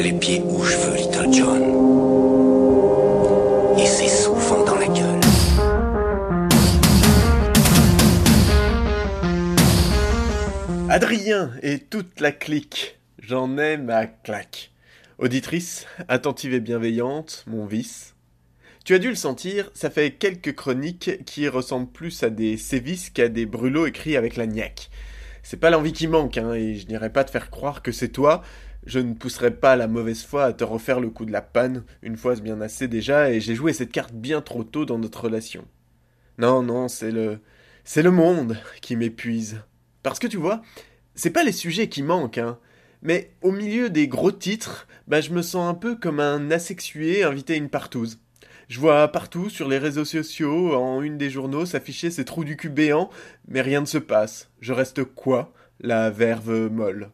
les pieds où je veux, Little John. Et c'est souvent dans la gueule. Adrien et toute la clique, j'en ai ma claque. Auditrice, attentive et bienveillante, mon vice. Tu as dû le sentir, ça fait quelques chroniques qui ressemblent plus à des sévices qu'à des brûlots écrits avec la niaque. C'est pas l'envie qui manque, hein, et je n'irai pas te faire croire que c'est toi. Je ne pousserai pas la mauvaise foi à te refaire le coup de la panne, une fois bien assez déjà, et j'ai joué cette carte bien trop tôt dans notre relation. Non, non, c'est le. C'est le monde qui m'épuise. Parce que tu vois, c'est pas les sujets qui manquent, hein. Mais au milieu des gros titres, bah je me sens un peu comme un asexué invité à une partouze. Je vois partout sur les réseaux sociaux, en une des journaux, s'afficher ces trous du cul béants, mais rien ne se passe. Je reste quoi? La verve molle.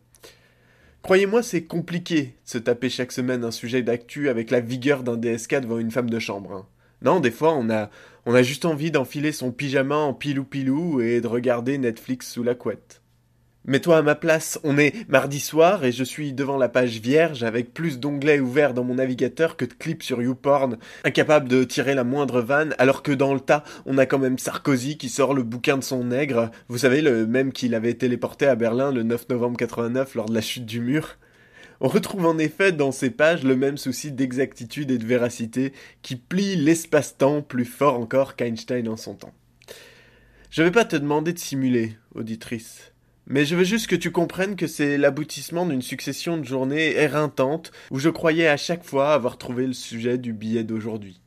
Croyez-moi, c'est compliqué de se taper chaque semaine un sujet d'actu avec la vigueur d'un DSK devant une femme de chambre. hein. Non, des fois, on a, on a juste envie d'enfiler son pyjama en pilou-pilou et de regarder Netflix sous la couette. Mets-toi à ma place, on est mardi soir et je suis devant la page vierge avec plus d'onglets ouverts dans mon navigateur que de clips sur YouPorn, incapable de tirer la moindre vanne, alors que dans le tas, on a quand même Sarkozy qui sort le bouquin de son nègre, vous savez, le même qu'il avait téléporté à Berlin le 9 novembre 89 lors de la chute du mur. On retrouve en effet dans ces pages le même souci d'exactitude et de véracité qui plie l'espace-temps plus fort encore qu'Einstein en son temps. Je vais pas te demander de simuler, auditrice. Mais je veux juste que tu comprennes que c'est l'aboutissement d'une succession de journées éreintantes où je croyais à chaque fois avoir trouvé le sujet du billet d'aujourd'hui.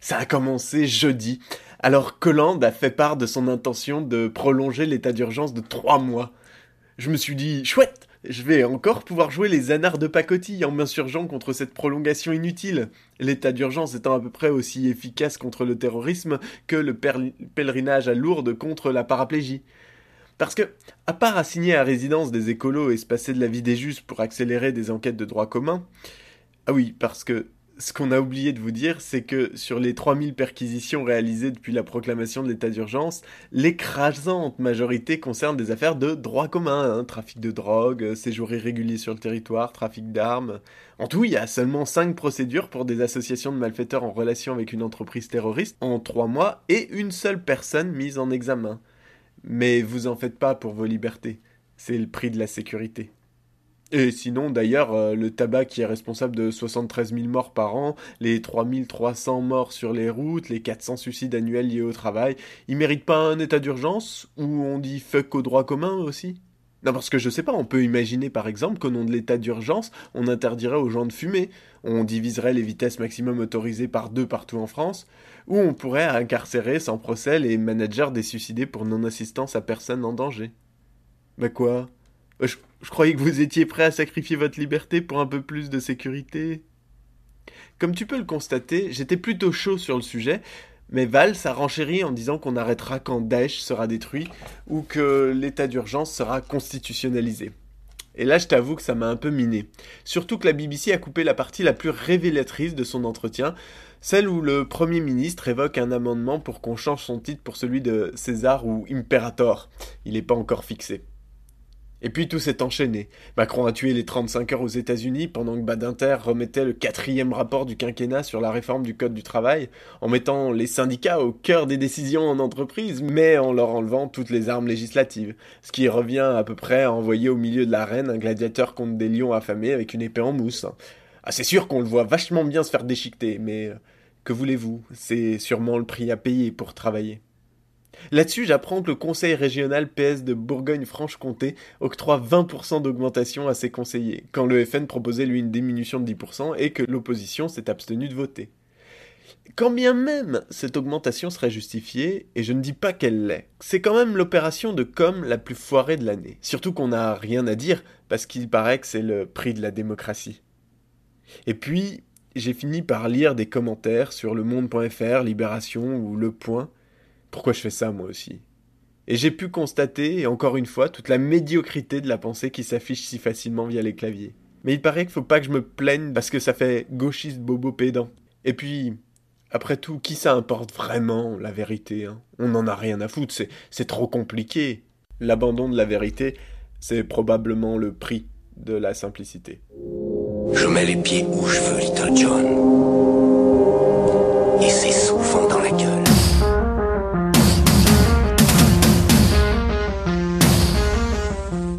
Ça a commencé jeudi, alors Colland a fait part de son intention de prolonger l'état d'urgence de trois mois. Je me suis dit, chouette, je vais encore pouvoir jouer les anards de pacotille en m'insurgeant contre cette prolongation inutile. L'état d'urgence étant à peu près aussi efficace contre le terrorisme que le pèlerinage à Lourdes contre la paraplégie. Parce que, à part assigner à résidence des écolos et se passer de la vie des justes pour accélérer des enquêtes de droit commun, ah oui, parce que ce qu'on a oublié de vous dire, c'est que sur les 3000 perquisitions réalisées depuis la proclamation de l'état d'urgence, l'écrasante majorité concerne des affaires de droit commun, hein, trafic de drogue, séjour irrégulier sur le territoire, trafic d'armes. En tout, il y a seulement 5 procédures pour des associations de malfaiteurs en relation avec une entreprise terroriste en 3 mois et une seule personne mise en examen. Mais vous en faites pas pour vos libertés. C'est le prix de la sécurité. Et sinon, d'ailleurs, euh, le tabac qui est responsable de 73 000 morts par an, les 3300 morts sur les routes, les 400 suicides annuels liés au travail, ils méritent pas un état d'urgence? Où on dit fuck au droit commun aussi? Non, parce que je sais pas, on peut imaginer par exemple qu'au nom de l'état d'urgence, on interdirait aux gens de fumer, on diviserait les vitesses maximum autorisées par deux partout en France, ou on pourrait incarcérer sans procès les managers des suicidés pour non-assistance à personne en danger. Bah quoi? Je, je croyais que vous étiez prêt à sacrifier votre liberté pour un peu plus de sécurité. Comme tu peux le constater, j'étais plutôt chaud sur le sujet, mais Valls a renchéri en disant qu'on arrêtera quand Daesh sera détruit ou que l'état d'urgence sera constitutionnalisé. Et là, je t'avoue que ça m'a un peu miné. Surtout que la BBC a coupé la partie la plus révélatrice de son entretien, celle où le Premier ministre évoque un amendement pour qu'on change son titre pour celui de César ou Imperator. Il n'est pas encore fixé. Et puis tout s'est enchaîné. Macron a tué les 35 heures aux États-Unis pendant que Badinter remettait le quatrième rapport du quinquennat sur la réforme du Code du travail, en mettant les syndicats au cœur des décisions en entreprise, mais en leur enlevant toutes les armes législatives. Ce qui revient à peu près à envoyer au milieu de l'arène un gladiateur contre des lions affamés avec une épée en mousse. Ah, c'est sûr qu'on le voit vachement bien se faire déchiqueter, mais euh, que voulez-vous? C'est sûrement le prix à payer pour travailler. Là-dessus, j'apprends que le conseil régional PS de Bourgogne-Franche-Comté octroie 20% d'augmentation à ses conseillers, quand le FN proposait lui une diminution de 10% et que l'opposition s'est abstenue de voter. Quand bien même cette augmentation serait justifiée, et je ne dis pas qu'elle l'est, c'est quand même l'opération de com la plus foirée de l'année. Surtout qu'on n'a rien à dire, parce qu'il paraît que c'est le prix de la démocratie. Et puis, j'ai fini par lire des commentaires sur le monde.fr, Libération ou Le Point, pourquoi je fais ça moi aussi Et j'ai pu constater, encore une fois, toute la médiocrité de la pensée qui s'affiche si facilement via les claviers. Mais il paraît qu'il faut pas que je me plaigne parce que ça fait gauchiste bobo pédant. Et puis, après tout, qui ça importe vraiment, la vérité hein? On n'en a rien à foutre, c'est, c'est trop compliqué. L'abandon de la vérité, c'est probablement le prix de la simplicité. Je mets les pieds où je veux, Little John.